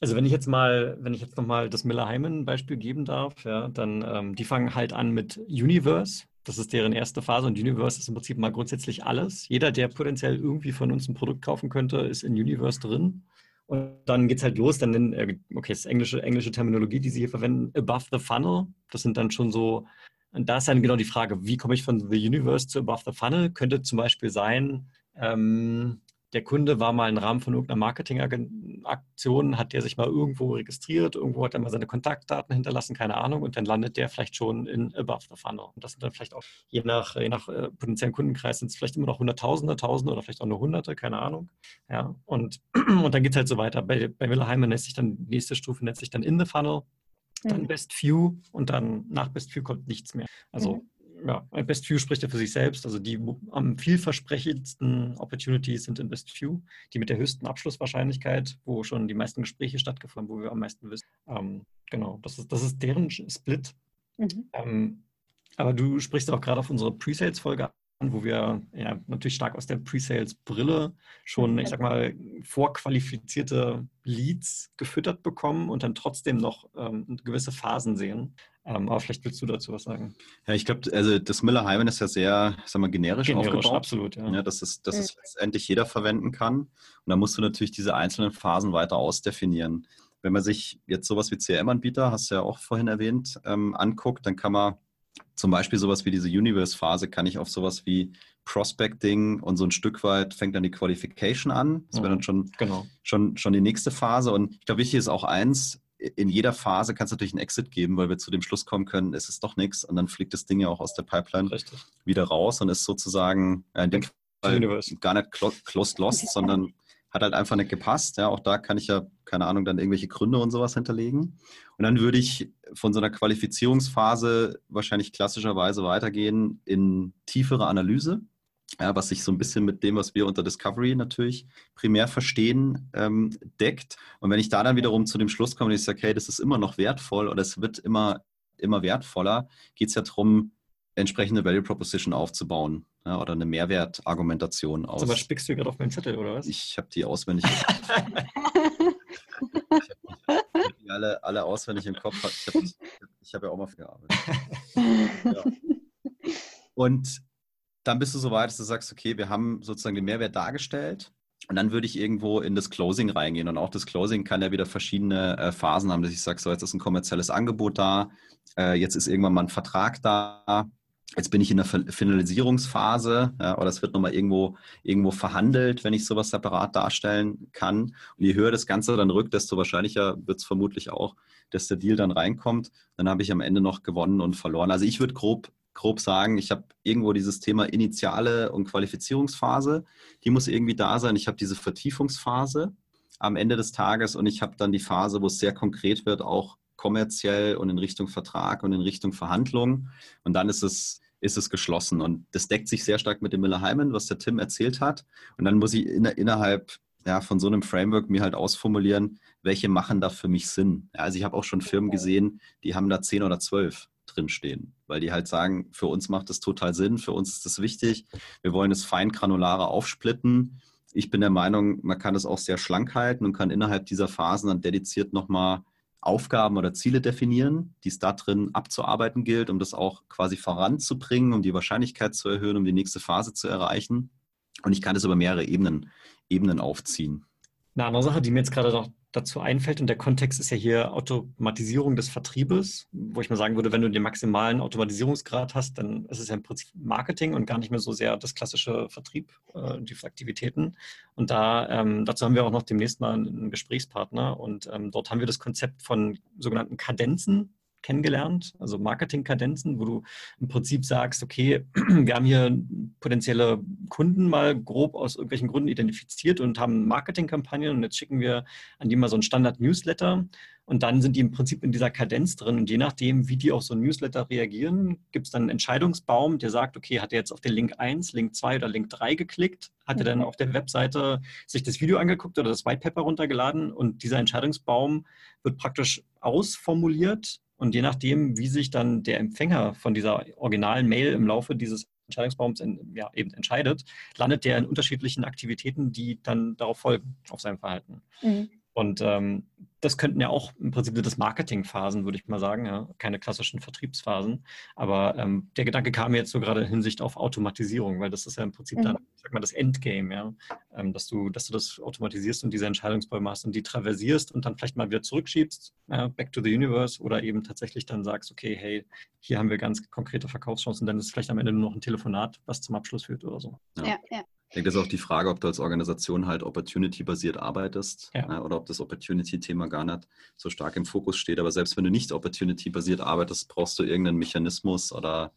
Also wenn ich jetzt mal, wenn ich jetzt nochmal das Miller-Hyman-Beispiel geben darf, ja, dann ähm, die fangen halt an mit Universe. Das ist deren erste Phase und Universe ist im Prinzip mal grundsätzlich alles. Jeder, der potenziell irgendwie von uns ein Produkt kaufen könnte, ist in Universe drin. Und dann geht es halt los, dann nennen, äh, okay, das ist englische, englische Terminologie, die sie hier verwenden, above the funnel. Das sind dann schon so, und da ist dann genau die Frage, wie komme ich von the universe zu above the funnel? Könnte zum Beispiel sein, ähm, der Kunde war mal im Rahmen von irgendeiner Marketingaktion, hat der sich mal irgendwo registriert, irgendwo hat er mal seine Kontaktdaten hinterlassen, keine Ahnung, und dann landet der vielleicht schon in above the funnel. Und das sind dann vielleicht auch, je nach, je nach äh, potenziellen Kundenkreis, sind es vielleicht immer noch Hunderttausende, Tausende oder vielleicht auch nur Hunderte, keine Ahnung. Ja, und, (clears throat) und dann geht es halt so weiter. Bei, bei Wilhelheim nennt sich dann, die nächste Stufe nennt sich dann in the funnel dann mhm. Best View und dann nach Best View kommt nichts mehr. Also mhm ja, Best View spricht ja für sich selbst. Also die am vielversprechendsten Opportunities sind in Best View, die mit der höchsten Abschlusswahrscheinlichkeit, wo schon die meisten Gespräche stattgefunden haben, wo wir am meisten wissen. Ähm, genau, das ist, das ist deren Split. Mhm. Ähm, aber du sprichst auch gerade auf unsere Pre-Sales-Folge wo wir ja, natürlich stark aus der Pre-Sales-Brille schon, ich sag mal, vorqualifizierte Leads gefüttert bekommen und dann trotzdem noch ähm, gewisse Phasen sehen. Ähm, aber vielleicht willst du dazu was sagen. Ja, ich glaube, also das Miller Hyman ist ja sehr, sag mal, generisch, generisch aufgebaut. absolut, ja. ja dass es, dass es letztendlich jeder verwenden kann. Und da musst du natürlich diese einzelnen Phasen weiter ausdefinieren. Wenn man sich jetzt sowas wie CRM-Anbieter, hast du ja auch vorhin erwähnt, ähm, anguckt, dann kann man zum Beispiel sowas wie diese Universe-Phase kann ich auf sowas wie Prospecting und so ein Stück weit fängt dann die Qualification an. Das wäre dann schon, genau. schon, schon die nächste Phase. Und ich glaube, wichtig ist auch eins, in jeder Phase kann es natürlich einen Exit geben, weil wir zu dem Schluss kommen können, es ist doch nichts und dann fliegt das Ding ja auch aus der Pipeline Richtig. wieder raus und ist sozusagen ja, in dem Fall gar nicht closed lost, sondern hat halt einfach nicht gepasst. Ja, auch da kann ich ja, keine Ahnung, dann irgendwelche Gründe und sowas hinterlegen. Und dann würde ich von so einer Qualifizierungsphase wahrscheinlich klassischerweise weitergehen in tiefere Analyse. Ja, was sich so ein bisschen mit dem, was wir unter Discovery natürlich primär verstehen, ähm, deckt. Und wenn ich da dann wiederum zu dem Schluss komme und ich sage, okay, das ist immer noch wertvoll oder es wird immer, immer wertvoller, geht es ja darum, entsprechende Value Proposition aufzubauen ja, oder eine Mehrwertargumentation aus. Aber spickst du gerade auf meinen Zettel, oder was? Ich habe die auswendig. ich habe die alle, alle auswendig im Kopf. Ich habe hab ja auch mal gearbeitet. Ja. Und dann bist du so weit, dass du sagst, okay, wir haben sozusagen den Mehrwert dargestellt. Und dann würde ich irgendwo in das Closing reingehen. Und auch das Closing kann ja wieder verschiedene äh, Phasen haben, dass ich sage, so jetzt ist ein kommerzielles Angebot da, äh, jetzt ist irgendwann mal ein Vertrag da, Jetzt bin ich in der Finalisierungsphase ja, oder es wird nochmal irgendwo, irgendwo verhandelt, wenn ich sowas separat darstellen kann. Und je höher das Ganze dann rückt, desto wahrscheinlicher wird es vermutlich auch, dass der Deal dann reinkommt. Dann habe ich am Ende noch gewonnen und verloren. Also ich würde grob grob sagen, ich habe irgendwo dieses Thema Initiale und Qualifizierungsphase, die muss irgendwie da sein. Ich habe diese Vertiefungsphase am Ende des Tages und ich habe dann die Phase, wo es sehr konkret wird, auch kommerziell und in Richtung Vertrag und in Richtung Verhandlungen. Und dann ist es, ist es geschlossen. Und das deckt sich sehr stark mit dem Miller Hyman, was der Tim erzählt hat. Und dann muss ich in, innerhalb ja, von so einem Framework mir halt ausformulieren, welche machen da für mich Sinn. Ja, also ich habe auch schon Firmen gesehen, die haben da zehn oder zwölf drinstehen, weil die halt sagen, für uns macht das total Sinn, für uns ist das wichtig, wir wollen es fein granularer aufsplitten. Ich bin der Meinung, man kann es auch sehr schlank halten und kann innerhalb dieser Phasen dann dediziert nochmal Aufgaben oder Ziele definieren, die es da drin abzuarbeiten gilt, um das auch quasi voranzubringen, um die Wahrscheinlichkeit zu erhöhen, um die nächste Phase zu erreichen. Und ich kann das über mehrere Ebenen, Ebenen aufziehen. Eine andere Sache, die mir jetzt gerade noch dazu einfällt, und der Kontext ist ja hier Automatisierung des Vertriebes, wo ich mal sagen würde, wenn du den maximalen Automatisierungsgrad hast, dann ist es ja im Prinzip Marketing und gar nicht mehr so sehr das klassische Vertrieb, äh, die Aktivitäten. Und da, ähm, dazu haben wir auch noch demnächst mal einen Gesprächspartner und ähm, dort haben wir das Konzept von sogenannten Kadenzen kennengelernt, also Marketingkadenzen, wo du im Prinzip sagst, okay, (clears throat) wir haben hier potenzielle Kunden mal grob aus irgendwelchen Gründen identifiziert und haben Marketingkampagnen und jetzt schicken wir an die mal so ein Standard-Newsletter und dann sind die im Prinzip in dieser Kadenz drin und je nachdem, wie die auf so ein Newsletter reagieren, gibt es dann einen Entscheidungsbaum, der sagt, okay, hat er jetzt auf den Link 1, Link 2 oder Link 3 geklickt? Hat er dann mhm. auf der Webseite sich das Video angeguckt oder das White Paper runtergeladen? Und dieser Entscheidungsbaum wird praktisch ausformuliert und je nachdem, wie sich dann der Empfänger von dieser originalen Mail im Laufe dieses Entscheidungsbaums in, ja, eben entscheidet, landet der in unterschiedlichen Aktivitäten, die dann darauf folgen, auf seinem Verhalten. Mhm. Und ähm, das könnten ja auch im Prinzip das Marketingphasen, würde ich mal sagen, ja? keine klassischen Vertriebsphasen. Aber ähm, der Gedanke kam mir jetzt so gerade in Hinsicht auf Automatisierung, weil das ist ja im Prinzip mhm. dann, sag mal, das Endgame, ja, ähm, dass du, dass du das automatisierst und diese Entscheidungsbäume hast und die traversierst und dann vielleicht mal wieder zurückschiebst, ja, back to the universe, oder eben tatsächlich dann sagst, okay, hey, hier haben wir ganz konkrete Verkaufschancen, dann ist es vielleicht am Ende nur noch ein Telefonat, was zum Abschluss führt oder so. ja. ja. Ich denke, das ist auch die Frage, ob du als Organisation halt opportunity-basiert arbeitest ja. äh, oder ob das Opportunity-Thema gar nicht so stark im Fokus steht. Aber selbst wenn du nicht opportunity-basiert arbeitest, brauchst du irgendeinen Mechanismus oder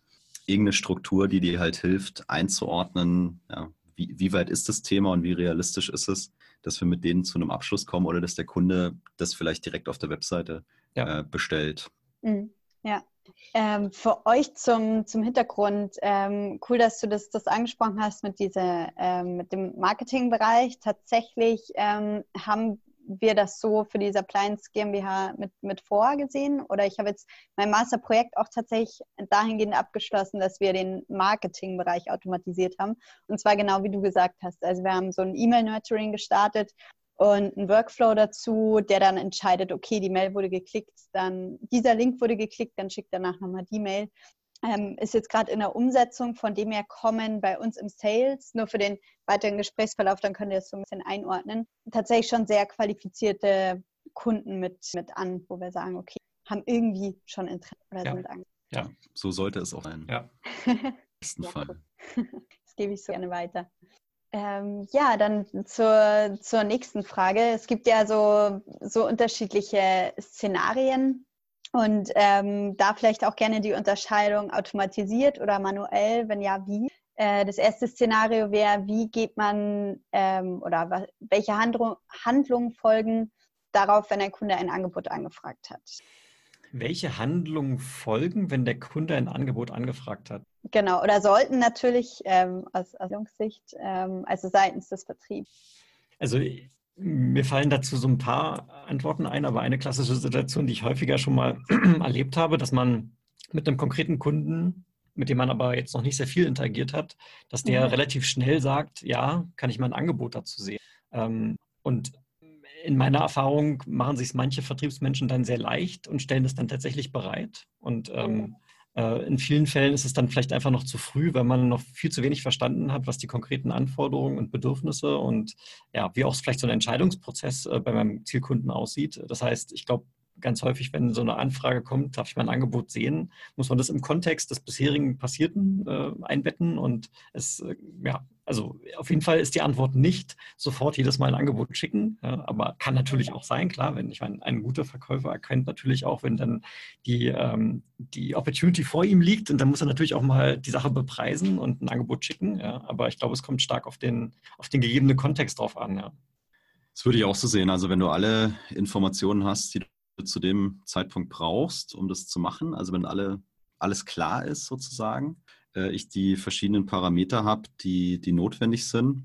irgendeine Struktur, die dir halt hilft, einzuordnen, ja, wie, wie weit ist das Thema und wie realistisch ist es, dass wir mit denen zu einem Abschluss kommen oder dass der Kunde das vielleicht direkt auf der Webseite ja. äh, bestellt. Mhm. Ja, ähm, für euch zum, zum Hintergrund, ähm, cool, dass du das, das angesprochen hast mit, diese, ähm, mit dem Marketingbereich. Tatsächlich ähm, haben wir das so für diese Appliance GmbH mit, mit vorgesehen. Oder ich habe jetzt mein Masterprojekt auch tatsächlich dahingehend abgeschlossen, dass wir den Marketingbereich automatisiert haben. Und zwar genau wie du gesagt hast. Also wir haben so ein E-Mail-Nurturing gestartet, und ein Workflow dazu, der dann entscheidet, okay, die Mail wurde geklickt, dann dieser Link wurde geklickt, dann schickt danach nochmal die Mail. Ähm, ist jetzt gerade in der Umsetzung, von dem her kommen bei uns im Sales, nur für den weiteren Gesprächsverlauf, dann könnt ihr das so ein bisschen einordnen, tatsächlich schon sehr qualifizierte Kunden mit, mit an, wo wir sagen, okay, haben irgendwie schon Interesse oder ja. sind Angst. Ja, so sollte es auch sein. Ja. Im besten (laughs) Fall. (laughs) Das gebe ich so gerne weiter. Ähm, ja, dann zur, zur nächsten Frage. Es gibt ja so, so unterschiedliche Szenarien und ähm, da vielleicht auch gerne die Unterscheidung automatisiert oder manuell, wenn ja, wie. Äh, das erste Szenario wäre, wie geht man ähm, oder welche Handlung, Handlungen folgen darauf, wenn ein Kunde ein Angebot angefragt hat. Welche Handlungen folgen, wenn der Kunde ein Angebot angefragt hat? Genau, oder sollten natürlich ähm, aus, aus Sicht, ähm, also seitens des Vertriebs. Also mir fallen dazu so ein paar Antworten ein, aber eine klassische Situation, die ich häufiger schon mal (clears throat) erlebt habe, dass man mit einem konkreten Kunden, mit dem man aber jetzt noch nicht sehr viel interagiert hat, dass der mhm. relativ schnell sagt, ja, kann ich mal ein Angebot dazu sehen. Ähm, und in meiner Erfahrung machen sich manche Vertriebsmenschen dann sehr leicht und stellen es dann tatsächlich bereit. Und ähm, mhm. äh, in vielen Fällen ist es dann vielleicht einfach noch zu früh, weil man noch viel zu wenig verstanden hat, was die konkreten Anforderungen und Bedürfnisse und ja, wie auch vielleicht so ein Entscheidungsprozess äh, bei meinem Zielkunden aussieht. Das heißt, ich glaube, ganz häufig, wenn so eine Anfrage kommt, darf ich mein Angebot sehen, muss man das im Kontext des bisherigen Passierten äh, einbetten. Und es, äh, ja, also auf jeden Fall ist die Antwort nicht sofort jedes Mal ein Angebot schicken, ja, aber kann natürlich auch sein, klar, wenn ich meine, ein guter Verkäufer erkennt natürlich auch, wenn dann die, ähm, die Opportunity vor ihm liegt und dann muss er natürlich auch mal die Sache bepreisen und ein Angebot schicken. Ja, aber ich glaube, es kommt stark auf den, auf den gegebenen Kontext drauf an. Ja. Das würde ich auch so sehen. Also wenn du alle Informationen hast, die zu dem Zeitpunkt brauchst, um das zu machen, also wenn alle, alles klar ist sozusagen, äh, ich die verschiedenen Parameter habe, die, die notwendig sind,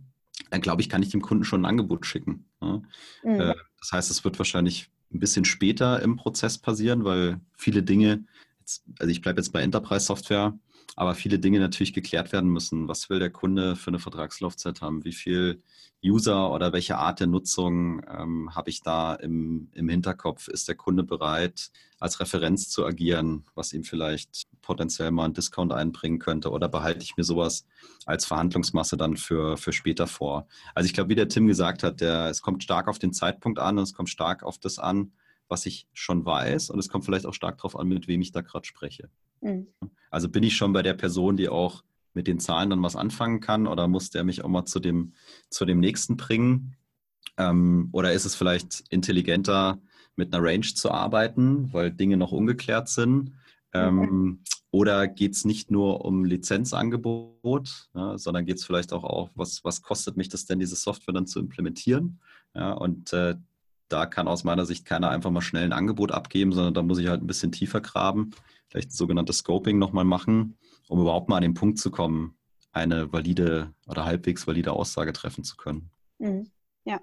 dann glaube ich, kann ich dem Kunden schon ein Angebot schicken. Ja? Mhm. Äh, das heißt, es wird wahrscheinlich ein bisschen später im Prozess passieren, weil viele Dinge, jetzt, also ich bleibe jetzt bei Enterprise Software, aber viele Dinge natürlich geklärt werden müssen. Was will der Kunde für eine Vertragslaufzeit haben? Wie viel User oder welche Art der Nutzung ähm, habe ich da im, im Hinterkopf? Ist der Kunde bereit, als Referenz zu agieren, was ihm vielleicht potenziell mal einen Discount einbringen könnte? Oder behalte ich mir sowas als Verhandlungsmasse dann für, für später vor? Also ich glaube, wie der Tim gesagt hat, der, es kommt stark auf den Zeitpunkt an und es kommt stark auf das an, was ich schon weiß. Und es kommt vielleicht auch stark darauf an, mit wem ich da gerade spreche. Mhm. Also bin ich schon bei der Person, die auch mit den Zahlen dann was anfangen kann oder muss der mich auch mal zu dem, zu dem nächsten bringen? Ähm, oder ist es vielleicht intelligenter, mit einer Range zu arbeiten, weil Dinge noch ungeklärt sind? Ähm, mhm. Oder geht es nicht nur um Lizenzangebot, ja, sondern geht es vielleicht auch, auch was, was kostet mich das denn, diese Software dann zu implementieren? Ja, und äh, da kann aus meiner Sicht keiner einfach mal schnell ein Angebot abgeben, sondern da muss ich halt ein bisschen tiefer graben, vielleicht ein sogenanntes Scoping nochmal machen, um überhaupt mal an den Punkt zu kommen, eine valide oder halbwegs valide Aussage treffen zu können. Mhm. Ja.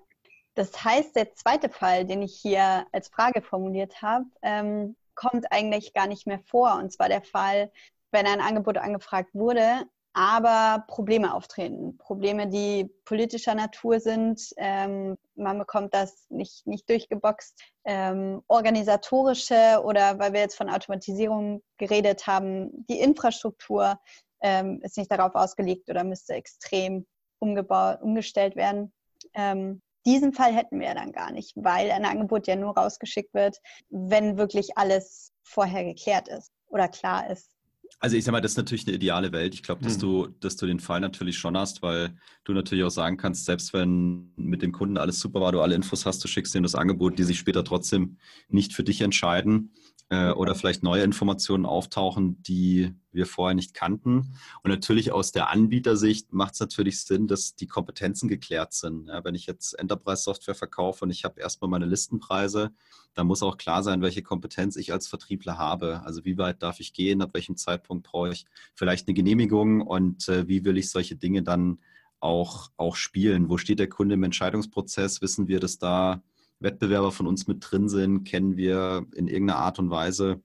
Das heißt, der zweite Fall, den ich hier als Frage formuliert habe, ähm, kommt eigentlich gar nicht mehr vor. Und zwar der Fall, wenn ein Angebot angefragt wurde, aber Probleme auftreten. Probleme, die politischer Natur sind. Ähm, man bekommt das nicht, nicht durchgeboxt. Ähm, organisatorische oder weil wir jetzt von Automatisierung geredet haben, die Infrastruktur ähm, ist nicht darauf ausgelegt oder müsste extrem umgebaut, umgestellt werden. Ähm, diesen Fall hätten wir dann gar nicht, weil ein Angebot ja nur rausgeschickt wird, wenn wirklich alles vorher geklärt ist oder klar ist. Also ich sag mal, das ist natürlich eine ideale Welt. Ich glaube, dass mhm. du, dass du den Fall natürlich schon hast, weil du natürlich auch sagen kannst, selbst wenn mit dem Kunden alles super war, du alle Infos hast, du schickst ihm das Angebot, die sich später trotzdem nicht für dich entscheiden, äh, oder vielleicht neue Informationen auftauchen, die wir vorher nicht kannten. Und natürlich aus der Anbietersicht macht es natürlich Sinn, dass die Kompetenzen geklärt sind. Ja, wenn ich jetzt Enterprise-Software verkaufe und ich habe erstmal meine Listenpreise, dann muss auch klar sein, welche Kompetenz ich als Vertriebler habe. Also wie weit darf ich gehen, ab welchem Zeitpunkt brauche ich vielleicht eine Genehmigung und äh, wie will ich solche Dinge dann auch, auch spielen? Wo steht der Kunde im Entscheidungsprozess? Wissen wir, dass da Wettbewerber von uns mit drin sind, kennen wir in irgendeiner Art und Weise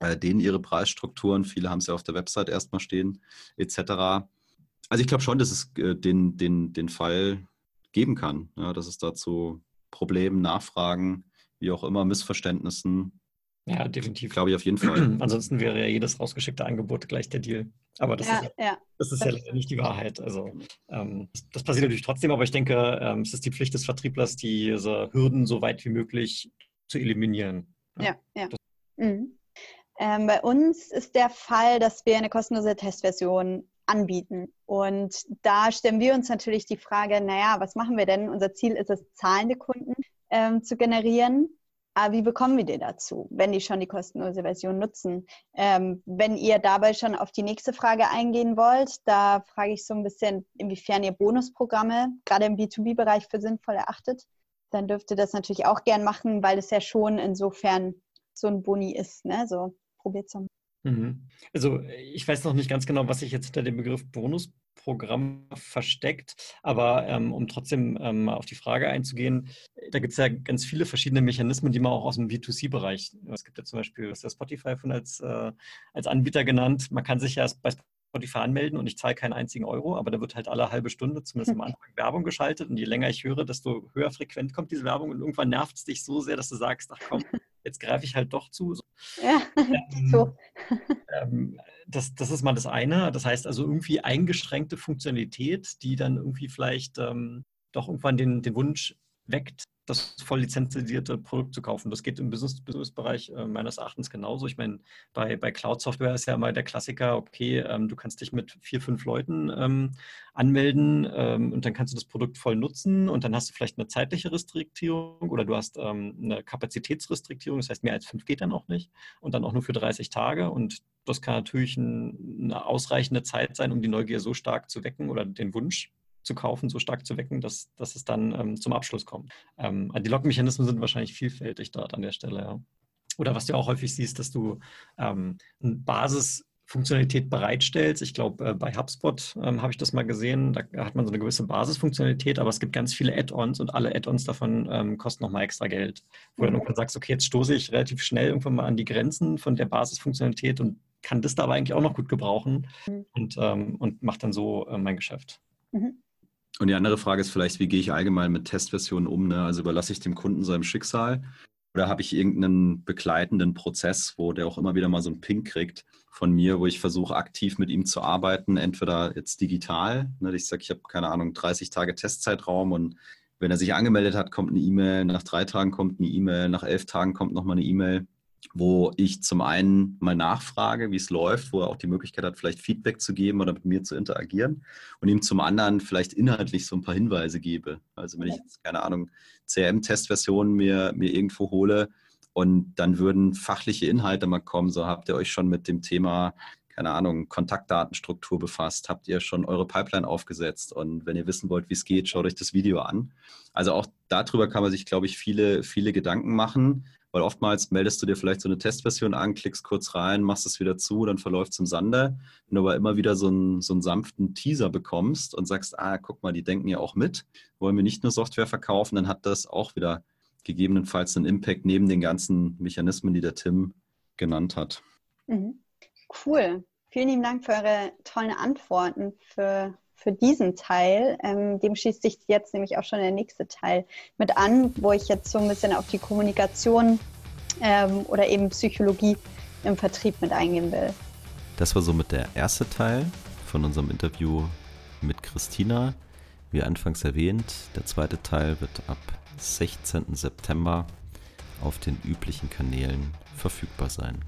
äh, denen ihre Preisstrukturen. Viele haben es ja auf der Website erstmal stehen, etc. Also ich glaube schon, dass es äh, den, den, den Fall geben kann, ja, dass es dazu Problemen, Nachfragen, wie auch immer, Missverständnissen ja, definitiv. Glaube ich auf jeden Fall. (clears throat) Ansonsten wäre ja jedes rausgeschickte Angebot gleich der Deal. Aber das ja, ist, ja, das ist ja nicht die Wahrheit. Also ähm, das passiert natürlich trotzdem, aber ich denke, ähm, es ist die Pflicht des Vertrieblers, diese Hürden so weit wie möglich zu eliminieren. Ja, ja. ja. Mhm. Ähm, bei uns ist der Fall, dass wir eine kostenlose Testversion anbieten. Und da stellen wir uns natürlich die Frage, naja, was machen wir denn? Unser Ziel ist es, zahlende Kunden ähm, zu generieren. Aber wie bekommen wir die dazu, wenn die schon die kostenlose Version nutzen? Ähm, wenn ihr dabei schon auf die nächste Frage eingehen wollt, da frage ich so ein bisschen, inwiefern ihr Bonusprogramme gerade im B2B-Bereich für sinnvoll erachtet. Dann dürft ihr das natürlich auch gern machen, weil es ja schon insofern so ein Boni ist. Ne? So, probiert es Mhm. Also ich weiß noch nicht ganz genau, was sich jetzt hinter dem Begriff Bonusprogramm versteckt, aber ähm, um trotzdem ähm, auf die Frage einzugehen, da gibt es ja ganz viele verschiedene Mechanismen, die man auch aus dem B2C-Bereich, es gibt ja zum Beispiel, was der Spotify von als, äh, als Anbieter genannt, man kann sich ja bei Spotify anmelden und ich zahle keinen einzigen Euro, aber da wird halt alle halbe Stunde, zumindest am Anfang, Werbung geschaltet und je länger ich höre, desto höher frequent kommt diese Werbung und irgendwann nervt es dich so sehr, dass du sagst, ach komm, (laughs) jetzt greife ich halt doch zu. Ja, ähm, so. (laughs) Ähm, das, das ist mal das eine. Das heißt also irgendwie eingeschränkte Funktionalität, die dann irgendwie vielleicht ähm, doch irgendwann den, den Wunsch weckt, das voll lizenzierte Produkt zu kaufen. Das geht im Business-Bereich äh, meines Erachtens genauso. Ich meine, bei, bei Cloud-Software ist ja immer der Klassiker, okay, ähm, du kannst dich mit vier, fünf Leuten ähm, anmelden ähm, und dann kannst du das Produkt voll nutzen und dann hast du vielleicht eine zeitliche Restriktierung oder du hast ähm, eine Kapazitätsrestriktierung, das heißt mehr als fünf geht dann auch nicht und dann auch nur für 30 Tage und das kann natürlich ein, eine ausreichende Zeit sein, um die Neugier so stark zu wecken oder den Wunsch zu kaufen, so stark zu wecken, dass, dass es dann ähm, zum Abschluss kommt. Ähm, die Lockmechanismen sind wahrscheinlich vielfältig dort an der Stelle. Ja. Oder was du auch häufig siehst, dass du ähm, eine Basisfunktionalität bereitstellst. Ich glaube, äh, bei HubSpot ähm, habe ich das mal gesehen. Da hat man so eine gewisse Basisfunktionalität, aber es gibt ganz viele Add-ons und alle Add-ons davon ähm, kosten nochmal extra Geld. Wo mhm. du dann sagst, okay, jetzt stoße ich relativ schnell irgendwann mal an die Grenzen von der Basisfunktionalität und kann das da aber eigentlich auch noch gut gebrauchen mhm. und, ähm, und mache dann so äh, mein Geschäft. Mhm. Und die andere Frage ist vielleicht, wie gehe ich allgemein mit Testversionen um? Ne? Also überlasse ich dem Kunden seinem Schicksal oder habe ich irgendeinen begleitenden Prozess, wo der auch immer wieder mal so einen Ping kriegt von mir, wo ich versuche, aktiv mit ihm zu arbeiten, entweder jetzt digital, ne? ich sage, ich habe keine Ahnung, 30 Tage Testzeitraum und wenn er sich angemeldet hat, kommt eine E-Mail, nach drei Tagen kommt eine E-Mail, nach elf Tagen kommt nochmal eine E-Mail wo ich zum einen mal nachfrage, wie es läuft, wo er auch die Möglichkeit hat, vielleicht Feedback zu geben oder mit mir zu interagieren und ihm zum anderen vielleicht inhaltlich so ein paar Hinweise gebe. Also wenn ich jetzt, keine Ahnung, CRM-Testversionen mir, mir irgendwo hole und dann würden fachliche Inhalte mal kommen, so habt ihr euch schon mit dem Thema keine Ahnung, Kontaktdatenstruktur befasst? Habt ihr schon eure Pipeline aufgesetzt? Und wenn ihr wissen wollt, wie es geht, schaut euch das Video an. Also auch darüber kann man sich, glaube ich, viele, viele Gedanken machen. Weil oftmals meldest du dir vielleicht so eine Testversion an, klickst kurz rein, machst es wieder zu, dann verläuft es im Sande. Wenn du aber immer wieder so einen, so einen sanften Teaser bekommst und sagst, ah, guck mal, die denken ja auch mit, wollen wir nicht nur Software verkaufen, dann hat das auch wieder gegebenenfalls einen Impact neben den ganzen Mechanismen, die der Tim genannt hat. Mhm. Cool. Vielen lieben Dank für eure tollen Antworten, für, für diesen Teil. Ähm, dem schließt sich jetzt nämlich auch schon der nächste Teil mit an, wo ich jetzt so ein bisschen auf die Kommunikation ähm, oder eben Psychologie im Vertrieb mit eingehen will. Das war somit der erste Teil von unserem Interview mit Christina. Wie anfangs erwähnt, der zweite Teil wird ab 16. September auf den üblichen Kanälen verfügbar sein.